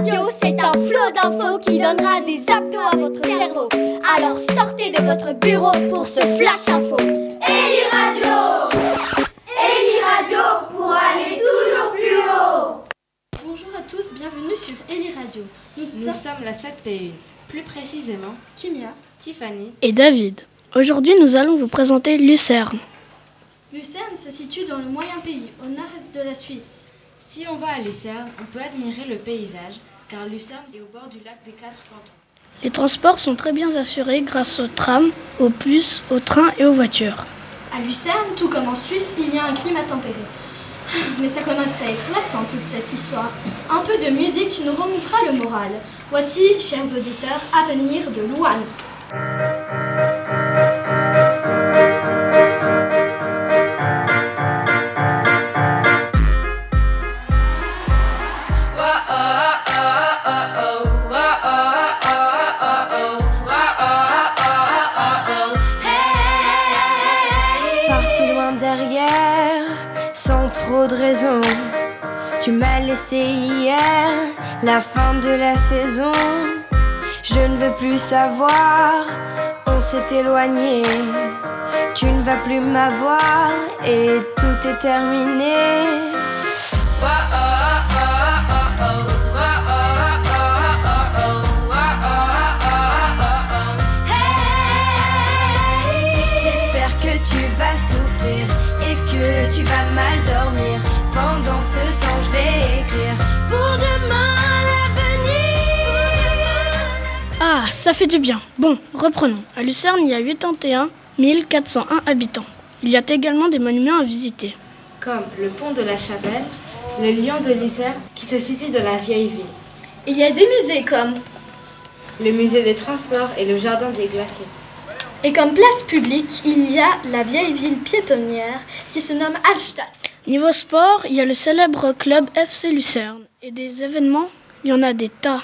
Radio, c'est un flot d'infos qui donnera des abdos à votre cerveau. Alors sortez de votre bureau pour ce flash info. Eli Radio Eli Radio pour aller toujours plus haut Bonjour à tous, bienvenue sur Eli Radio. Nous, sommes la 7P1, plus précisément Kimia, Tiffany et David. Aujourd'hui, nous allons vous présenter Lucerne. Lucerne se situe dans le moyen pays, au nord-est de la Suisse. Si on va à Lucerne, on peut admirer le paysage, car Lucerne est au bord du lac des Quatre Cantons. Les transports sont très bien assurés grâce aux trams, aux bus, aux trains et aux voitures. À Lucerne, tout comme en Suisse, il y a un climat tempéré. Mais ça commence à être lassant toute cette histoire. Un peu de musique nous remontera le moral. Voici, chers auditeurs, Avenir de Louane. Laissé hier, la fin de la saison. Je ne veux plus savoir, on s'est éloigné. Tu ne vas plus m'avoir et tout est terminé. J'espère ça fait du bien. Bon, reprenons. À Lucerne, il y a 81 401 habitants. Il y a également des monuments à visiter. Comme le pont de la Chapelle, le lion de Lucerne qui se situe dans la vieille ville. Il y a des musées comme le musée des transports et le jardin des glaciers. Et comme place publique, il y a la vieille ville piétonnière qui se nomme Hallstatt. Niveau sport, il y a le célèbre club FC Lucerne. Et des événements, il y en a des tas.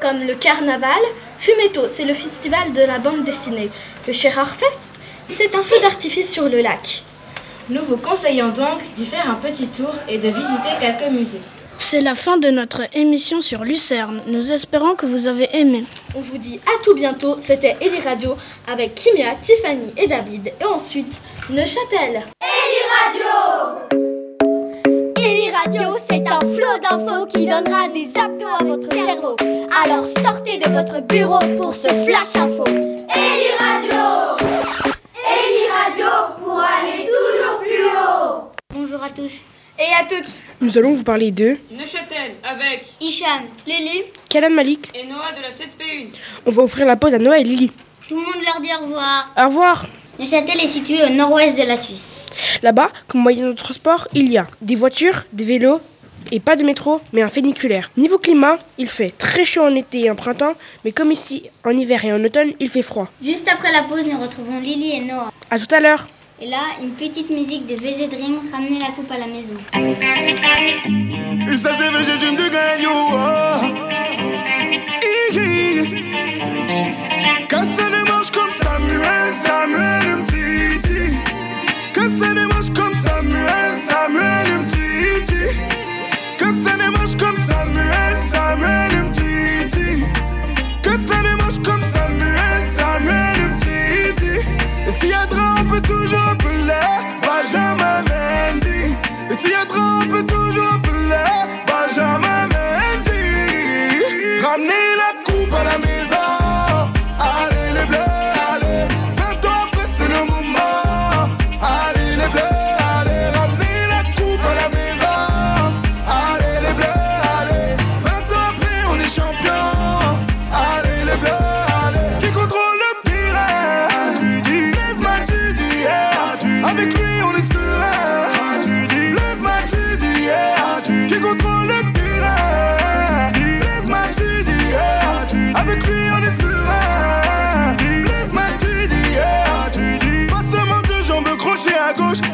Comme le carnaval, Fumetto, c'est le festival de la bande dessinée. Le Fest, c'est un feu d'artifice sur le lac. Nous vous conseillons donc d'y faire un petit tour et de visiter quelques musées. C'est la fin de notre émission sur Lucerne. Nous espérons que vous avez aimé. On vous dit à tout bientôt. C'était Eli Radio avec Kimia, Tiffany et David. Et ensuite, Neuchâtel. Eli Radio Radio, c'est un flot d'infos qui donnera des abdos à votre cerveau. Alors sortez de votre bureau pour ce flash info. Eli Radio Eli Radio pour aller toujours plus haut. Bonjour à tous. Et à toutes. Nous allons vous parler de Neuchâtel avec Hicham, Lily, Kalam Malik. et Noah de la 7P1. On va offrir la pause à Noah et Lily. tout le monde leur dit au revoir. Au revoir. Neuchâtel est situé au nord-ouest de la Suisse. Là-bas, comme moyen de transport, il y a des voitures, des vélos et pas de métro, mais un funiculaire. Niveau climat, il fait très chaud en été et en printemps, mais comme ici, en hiver et en automne, il fait froid. Juste après la pause, nous retrouvons Lily et Noah. À tout à l'heure. Et là, une petite musique de VG Dream, ramener la coupe à la maison. Ça c'est VG Dream de Gagno. Casse les manches comme Samuel, Samuel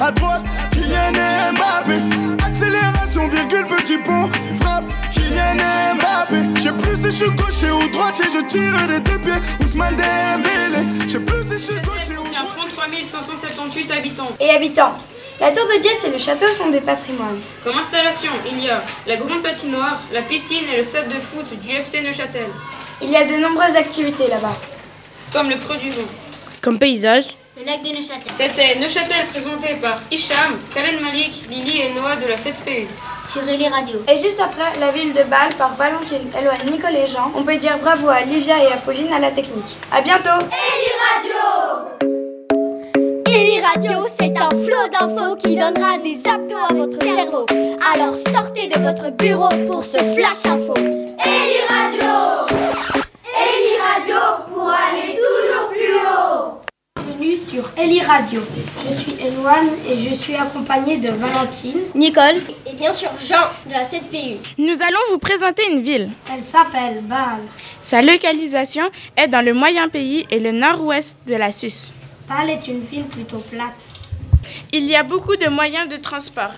à droite. Kylian et Mbappé. Accélération, virgule, petit pont. Frappe, Kylian et Mbappé. J'ai plus si je suis gaucher ou droitier, je tire des deux pieds. Ousmane Dembélé. Je sais plus si je suis gaucher ou Tient 33 578 habitants. Et habitantes. La tour de Diès et le château sont des patrimoines. Comme installation, il y a la grande patinoire, la piscine et le stade de foot du FC Neuchâtel. Il y a de nombreuses activités là-bas. Comme le creux du vent. Comme paysage, Le lac de Neuchâtel. C'était Neuchâtel présenté par Hicham, Kalen Malik, Lily et Noah de la 7PU. Sur Eli Radio. Et juste après, la ville de Bâle par Valentine, Eloane, Nicole et Jean. On peut dire bravo à Livia et à Pauline à la technique. À bientôt Eli Radio, c'est un flot d'infos qui donnera des abdos à votre cerveau. Alors sortez de votre bureau pour ce flash info. Eli Radio Eli Radio pour aller toujours plus haut. Bienvenue sur Eli Radio. Je suis Eloane et je suis accompagnée de Valentine. Nicole. Et bien sûr Jean de la 7PU. Nous allons vous présenter une ville. Elle s'appelle Bâle. Sa localisation est dans le moyen pays et le nord-ouest de la Suisse. Bâle est une ville plutôt plate. Il y a beaucoup de moyens de transport.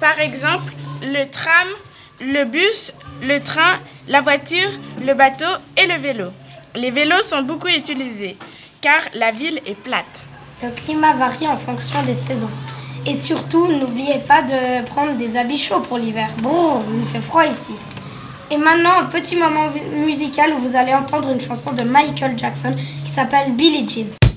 Par exemple, le tram, le bus, le train, la voiture, le bateau et le vélo. Les vélos sont beaucoup utilisés car la ville est plate. Le climat varie en fonction des saisons. Et surtout, n'oubliez pas de prendre des habits chauds pour l'hiver. Bon, il fait froid ici. Et maintenant, un petit moment musical où vous allez entendre une chanson de Michael Jackson qui s'appelle Billie Jean.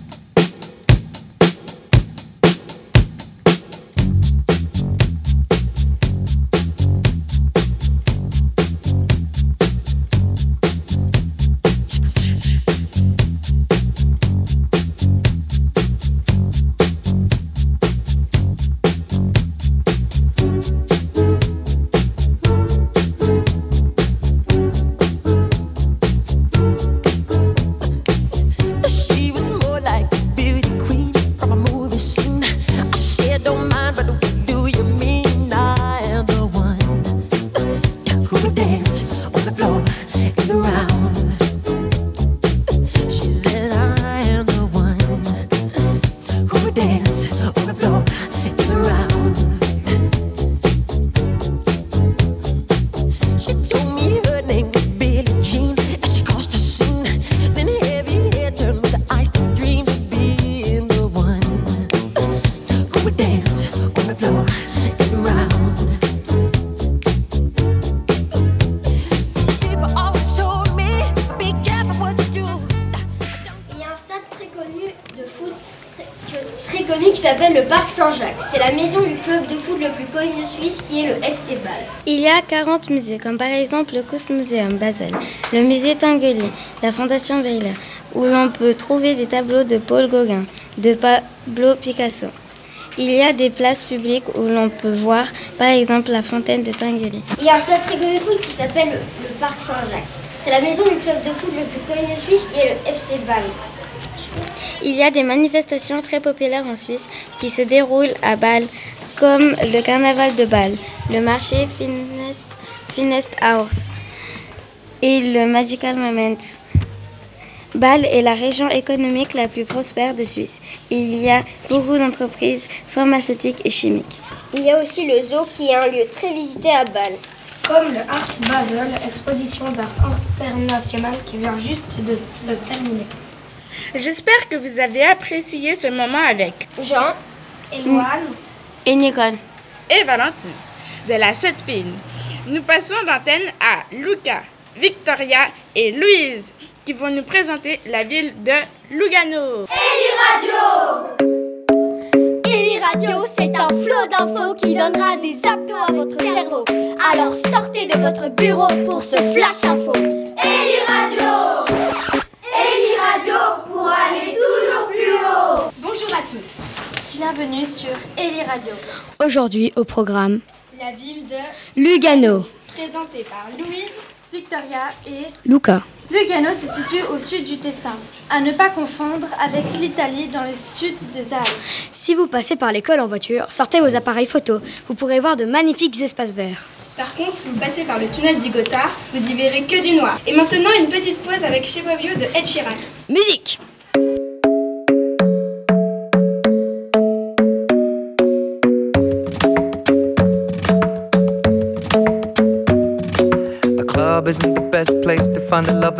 La maison du club de foot le plus connu de Suisse qui est le FC Bâle. Il y a 40 musées, comme par exemple le Kunstmuseum Basel, le musée Tinguely, la Fondation Weiler, où l'on peut trouver des tableaux de Paul Gauguin, de Pablo Picasso. Il y a des places publiques où l'on peut voir, par exemple, la fontaine de Tinguely. Il y a un stade très connu de foot qui s'appelle le, Parc Saint-Jacques. C'est la maison du club de foot le plus connu de Suisse qui est le FC Bâle. Il y a des manifestations très populaires en Suisse qui se déroulent à Bâle, comme le carnaval de Bâle, le marché Finest, Finest House et le Magical Moment. Bâle est la région économique la plus prospère de Suisse. Il y a beaucoup d'entreprises pharmaceutiques et chimiques. Il y a aussi le zoo qui est un lieu très visité à Bâle. Comme le Art Basel, exposition d'art international qui vient juste de se terminer. J'espère que vous avez apprécié ce moment avec Jean, Eloane, Et Nicole et Valentine de la 7 Pine. Nous passons l'antenne à Luca, Victoria et Louise qui vont nous présenter la ville de Lugano. Eli Radio, c'est un flot d'infos qui donnera des abdos à votre cerveau. Alors sortez de votre bureau pour ce flash info. Eli Radio Eli Radio pour aller toujours plus haut. bonjour à tous. Bienvenue sur Eli Radio, Aujourd'hui au programme la ville de Lugano. présentée par Louise, Victoria et Luca. Lugano se situe au sud du Tessin, à ne pas confondre avec l'Italie dans le sud des Alpes. Si vous passez par l'école en voiture, sortez vos appareils photo. Vous pourrez voir de magnifiques espaces verts. Par contre, si vous passez par le tunnel du Gothard, vous y verrez que du noir. Et maintenant, une petite pause avec Chez de Ed Sheeran. Musique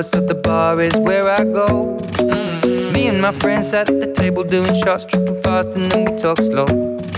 lover, so the bar is where I go. Mm. Me and my friends at the table doing shots, tripping fast, and then we talk slow.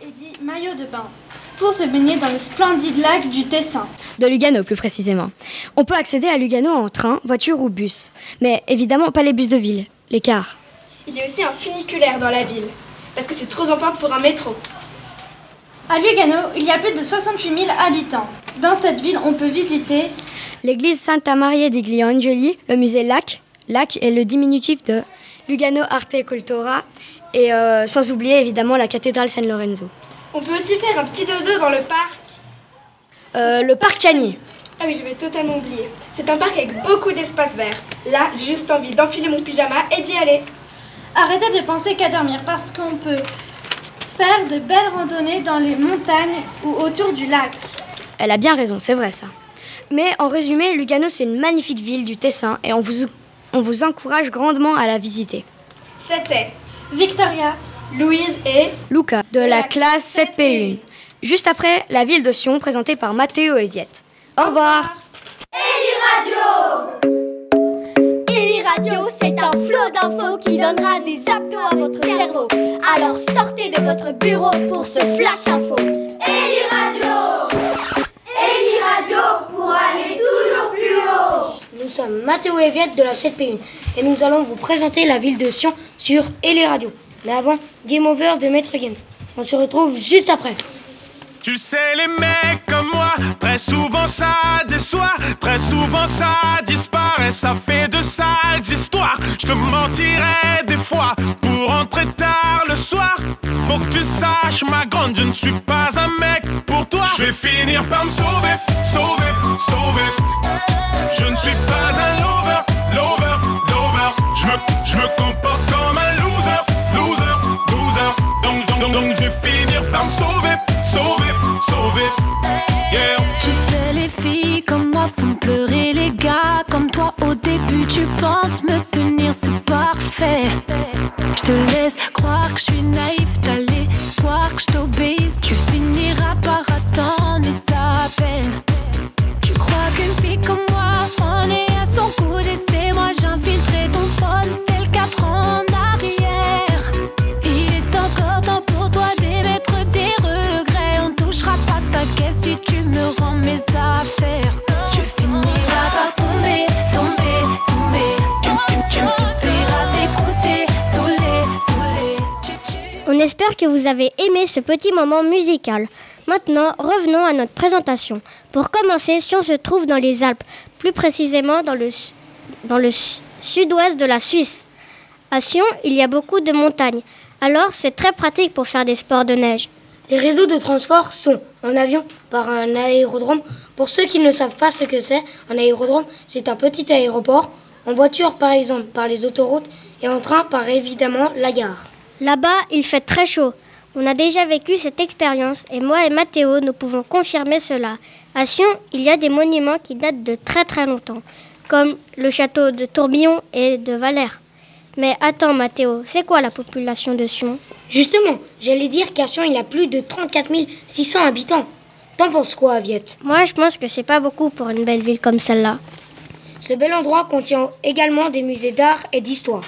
Et dit maillot de bain. Pour se baigner dans le splendide lac du Tessin. De Lugano, plus précisément. On peut accéder à Lugano en train, voiture ou bus. Mais évidemment, pas les bus de ville, les cars. Il y a aussi un funiculaire dans la ville, parce que c'est trop en pour un métro. À Lugano, il y a plus de 68 000 habitants. Dans cette ville, on peut visiter l'église Santa Maria degli Angeli, le musée Lac. Lac est le diminutif de Lugano Arte Cultura, et euh, sans oublier évidemment la cathédrale San Lorenzo. On peut aussi faire un petit dodo dans le parc. Euh, le parc Chani. Ah oui, j'avais totalement oublié. C'est un parc avec beaucoup d'espace vert. Là, j'ai juste envie d'enfiler mon pyjama et d'y aller. Arrêtez de penser qu'à dormir parce qu'on peut faire de belles randonnées dans les montagnes ou autour du lac. Elle a bien raison, c'est vrai ça. Mais en résumé, Lugano, c'est une magnifique ville du Tessin et on vous, on vous encourage grandement à la visiter. C'était Victoria, Louise et Luca de la classe 7P1. Juste après, la ville de Sion présentée par Mathéo et Viette. Au revoir. Eli Radio Eli Radio, c'est un flot d'infos qui donnera des abdos à votre cerveau. Alors sortez de votre bureau pour ce flash info. Eli Radio Eli Radio pour aller toujours plus haut. Nous sommes Mathéo et de la 7P1 et nous allons vous présenter la ville de Sion sur Eli Radio. Mais avant, Game Over de Maître Games. On se retrouve juste après. Tu sais, les mecs comme moi, très souvent ça déçoit, très souvent ça disparaît, ça fait de sales histoires. Je te mentirais des fois pour rentrer tard le soir. Faut que tu saches, ma grande, je ne suis pas un mec pour toi. Je vais finir par me sauver, sauver, sauver. Je ne suis pas un lover, lover, lover. Je me, comporte comme un loser, loser, loser. Donc, donc, donc, je vais finir par me sauver, font pleurer les gars comme toi. Au début, tu penses me tenir, c'est parfait. Je te laisse croire que je suis naïf, t'as l'espoir que je t'obéisse. Tu finiras par attendre et ça peine. Saoulé. On espère que vous avez aimé ce petit moment musical. Maintenant, revenons à notre présentation. Pour commencer, Sion se trouve dans les Alpes, plus précisément dans le, dans le su- sud-ouest de la Suisse. À Sion, il y a beaucoup de montagnes, alors c'est très pratique pour faire des sports de neige. Les réseaux de transport sont en avion par un aérodrome. Pour ceux qui ne savent pas ce que c'est, un aérodrome, c'est un petit aéroport. En voiture, par exemple, par les autoroutes et en train, par évidemment la gare. Là-bas, il fait très chaud. On a déjà vécu cette expérience et moi et Mathéo, nous pouvons confirmer cela. À Sion, il y a des monuments qui datent de très très longtemps, comme le château de Tourbillon et de Valère. Mais attends Mathéo, c'est quoi la population de Sion? Justement, j'allais dire qu'à Sion, il y a plus de 34 600 habitants. T'en penses quoi, Viette Moi, je pense que c'est pas beaucoup pour une belle ville comme celle-là. Ce bel endroit contient également des musées d'art et d'histoire.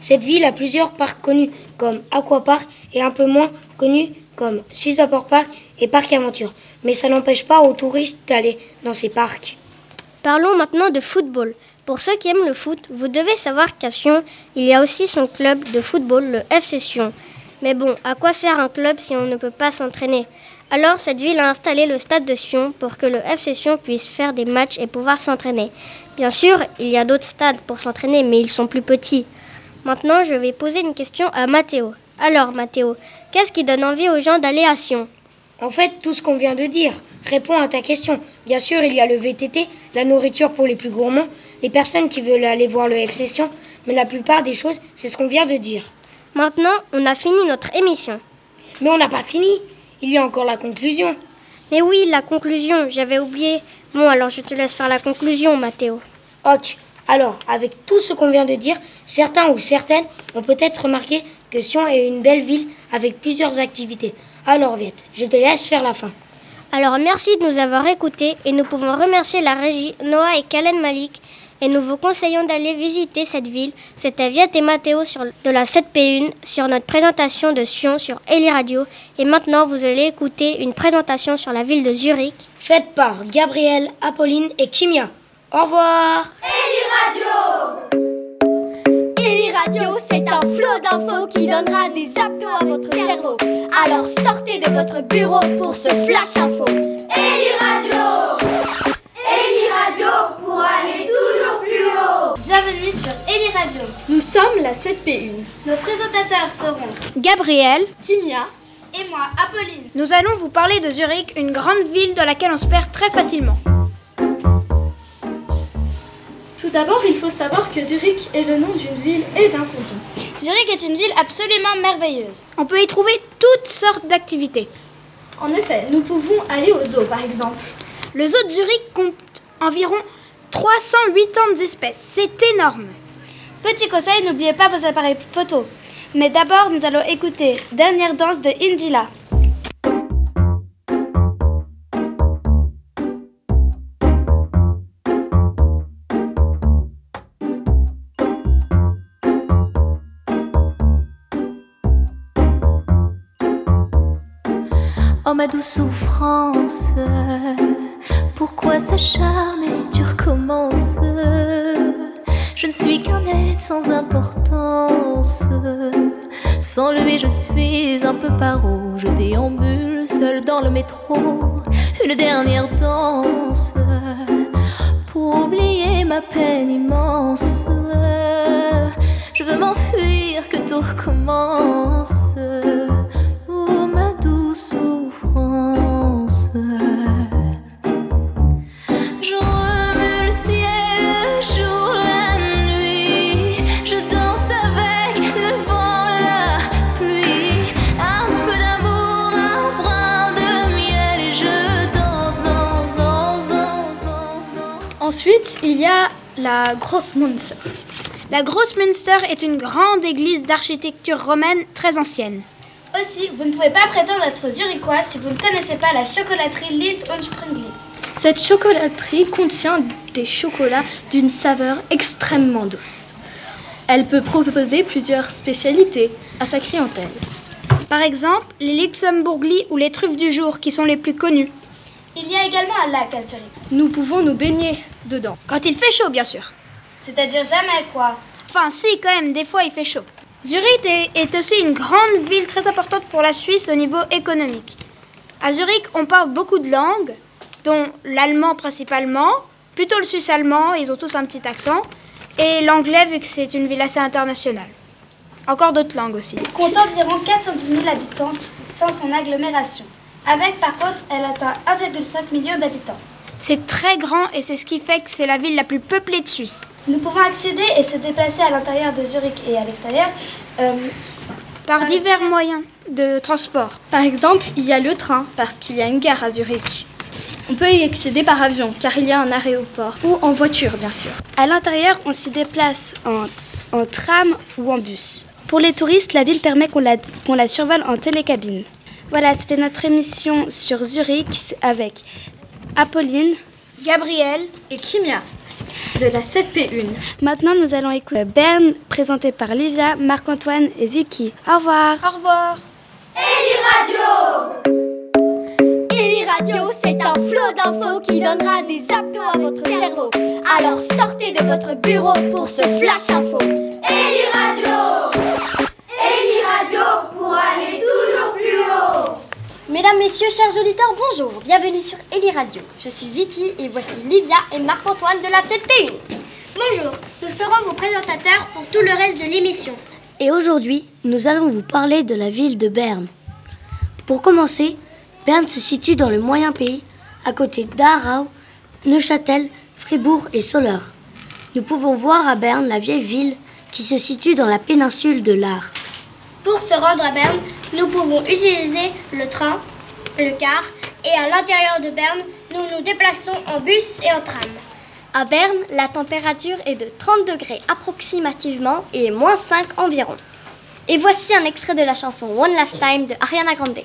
Cette ville a plusieurs parcs connus comme Aquapark et un peu moins connus comme Swiss Vapor Park et Parc Aventure. Mais ça n'empêche pas aux touristes d'aller dans ces parcs. Parlons maintenant de football. Pour ceux qui aiment le foot, vous devez savoir qu'à Sion, il y a aussi son club de football, le FC Sion. Mais bon, à quoi sert un club si on ne peut pas s'entraîner? Alors cette ville a installé le stade de Sion pour que le FC Sion puisse faire des matchs et pouvoir s'entraîner. Bien sûr, il y a d'autres stades pour s'entraîner, mais ils sont plus petits. Maintenant, je vais poser une question à Mathéo. Alors, Mathéo, qu'est-ce qui donne envie aux gens d'aller à Sion? En fait, tout ce qu'on vient de dire répond à ta question. Bien sûr, il y a le VTT, la nourriture pour les plus gourmands, les personnes qui veulent aller voir le FC Sion, mais la plupart des choses, c'est ce qu'on vient de dire. Maintenant, on a fini notre émission. Mais on n'a pas fini. Il y a encore la conclusion. Mais oui, la conclusion, j'avais oublié. Bon, alors je te laisse faire la conclusion, Mathéo. Ok. Alors, avec tout ce qu'on vient de dire, certains ou certaines ont peut-être remarqué que Sion est une belle ville avec plusieurs activités. Alors, Viette, je te laisse faire la fin. Alors merci de nous avoir écoutés et nous pouvons remercier la régie Noah et Kalen Malik et nous vous conseillons d'aller visiter cette ville. C'était Viette et Mathéo sur, de la 7P1 sur notre présentation de Sion sur Eli Radio et maintenant vous allez écouter une présentation sur la ville de Zurich. Faite par Gabriel, Apolline et Kimia. Au revoir Eli Radio Eli Radio, c'est un flot d'infos qui donnera des abdos à votre cerveau. Alors sortez de votre bureau pour ce flash info. Eli Radio Eli Radio pour aller toujours plus haut. Bienvenue sur Eli Radio. Nous sommes la 7P1. Nos présentateurs seront Gabriel, Kimia et moi, Apolline. Nous allons vous parler de Zurich, une grande ville dans laquelle on se perd très facilement. Tout d'abord, il faut savoir que Zurich est le nom d'une ville et d'un canton. Zurich est une ville absolument merveilleuse. On peut y trouver toutes sortes d'activités. En effet, nous pouvons aller au zoo par exemple. Le zoo de Zurich compte environ 380 espèces. C'est énorme. Petit conseil, n'oubliez pas vos appareils photo. Mais d'abord, nous allons écouter Dernière danse de Indila. Ma douce souffrance, pourquoi s'acharner, tu recommences Je ne suis qu'un être sans importance. Sans lui, je suis un peu paro. Je déambule seul dans le métro. Une dernière danse pour oublier ma peine immense. Je veux m'enfuir, que tout recommence. Il y a la Grosse Münster. La Grosse Münster est une grande église d'architecture romaine très ancienne. Aussi, vous ne pouvez pas prétendre être zurichois si vous ne connaissez pas la chocolaterie Lind und Sprüngli. Cette chocolaterie contient des chocolats d'une saveur extrêmement douce. Elle peut proposer plusieurs spécialités à sa clientèle. Par exemple, les Luxembourglis ou les truffes du jour qui sont les plus connues. Il y a également un lac à Zurich. Nous pouvons nous baigner dedans. Quand il fait chaud, bien sûr. C'est-à-dire jamais quoi. Enfin, si, quand même, des fois il fait chaud. Zurich est, est aussi une grande ville très importante pour la Suisse au niveau économique. À Zurich, on parle beaucoup de langues, dont l'allemand principalement, plutôt le suisse allemand, ils ont tous un petit accent, et l'anglais vu que c'est une ville assez internationale. Encore d'autres langues aussi. Compte environ 410 000 habitants sans son agglomération. Avec par contre, elle atteint 1,5 million d'habitants. C'est très grand et c'est ce qui fait que c'est la ville la plus peuplée de Suisse. Nous pouvons accéder et se déplacer à l'intérieur de Zurich et à l'extérieur euh, Par divers moyens de transport. Par exemple, il y a le train parce qu'il y a une gare à Zurich. On peut y accéder par avion car il y a un aéroport ou en voiture bien sûr. À l'intérieur, on s'y déplace en, en tram ou en bus. Pour les touristes, la ville permet qu'on la, qu'on la survole en télécabine. Voilà, c'était notre émission sur Zurich avec Apolline, Gabriel et Kimia de la 7P1. Maintenant, nous allons écouter Berne présenté par Livia, Marc-Antoine et Vicky. Au revoir. Au revoir. Eli Radio Eli Radio, c'est un flot d'infos qui donnera des abdos à votre cerveau. Alors sortez de votre bureau pour ce flash info. Eli Radio Mesdames, Messieurs, chers auditeurs, bonjour. Bienvenue sur Eli Radio. Je suis Vicky et voici Livia et Marc-Antoine de la 7P1. Bonjour, nous serons vos présentateurs pour tout le reste de l'émission. Et aujourd'hui, nous allons vous parler de la ville de Berne. Pour commencer, Berne se situe dans le moyen pays, à côté d'Aarau, Neuchâtel, Fribourg et Soleure. Nous pouvons voir à Berne la vieille ville qui se situe dans la péninsule de l'Ar. Pour se rendre à Berne, nous pouvons utiliser le train, le car et à l'intérieur de Berne, nous nous déplaçons en bus et en tram. À Berne, la température est de 30 degrés approximativement et moins 5 environ. Et voici un extrait de la chanson One Last Time de Ariana Grande.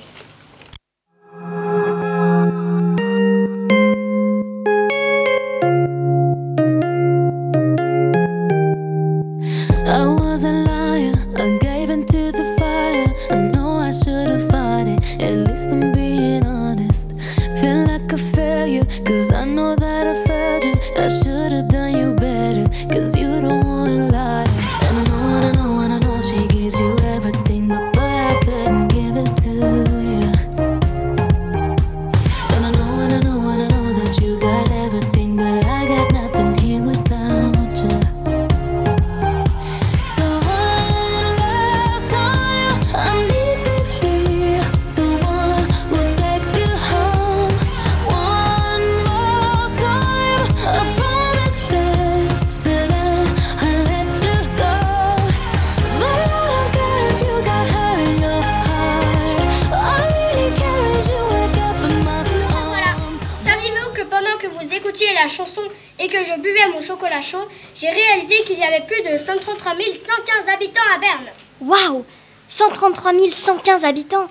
133 115 habitants à Berne Waouh 133 115 habitants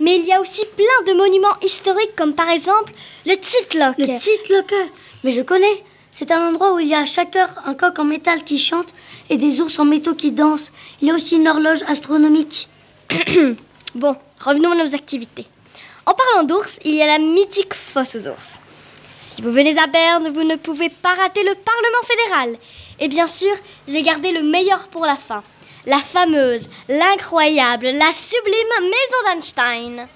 Mais il y a aussi plein de monuments historiques comme par exemple le Titlock. Le Titlock Mais je connais C'est un endroit où il y a à chaque heure un coq en métal qui chante et des ours en métaux qui dansent. Il y a aussi une horloge astronomique. bon, revenons à nos activités. En parlant d'ours, il y a la mythique fosse aux ours. Si vous venez à Berne, vous ne pouvez pas rater le Parlement fédéral. Et bien sûr, j'ai gardé le meilleur pour la fin. La fameuse, l'incroyable, la sublime Maison d'Einstein.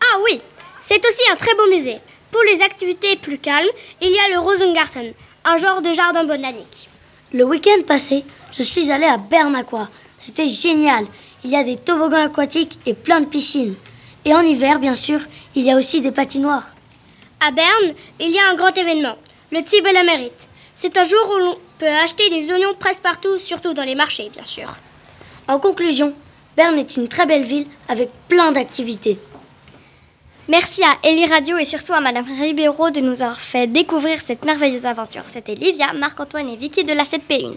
Ah oui, c'est aussi un très beau musée. Pour les activités plus calmes, il y a le Rosengarten, un genre de jardin botanique. Le week-end passé, je suis allée à Berne Aqua. C'était génial. Il y a des toboggans aquatiques et plein de piscines. Et en hiver, bien sûr, il y a aussi des patinoires. À Berne, il y a un grand événement, le Tibet la mérite. C'est un jour où l'on peut acheter des oignons presque partout, surtout dans les marchés, bien sûr. En conclusion, Berne est une très belle ville avec plein d'activités. Merci à Ellie Radio et surtout à Madame Ribeiro de nous avoir fait découvrir cette merveilleuse aventure. C'était Livia, Marc-Antoine et Vicky de la 7P1.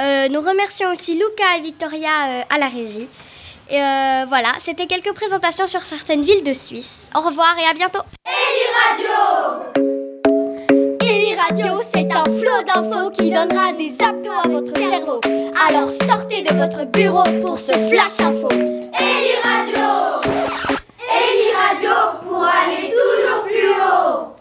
Euh, nous remercions aussi Luca et Victoria euh, à la régie. Euh, voilà, c'était quelques présentations sur certaines villes de Suisse. Au revoir et à bientôt. Eli Radio radio, c'est un flot d'infos qui donnera des abdos à votre cerveau. Alors sortez de votre bureau pour ce flash info. Eli Radio Eli Radio pour aller toujours plus haut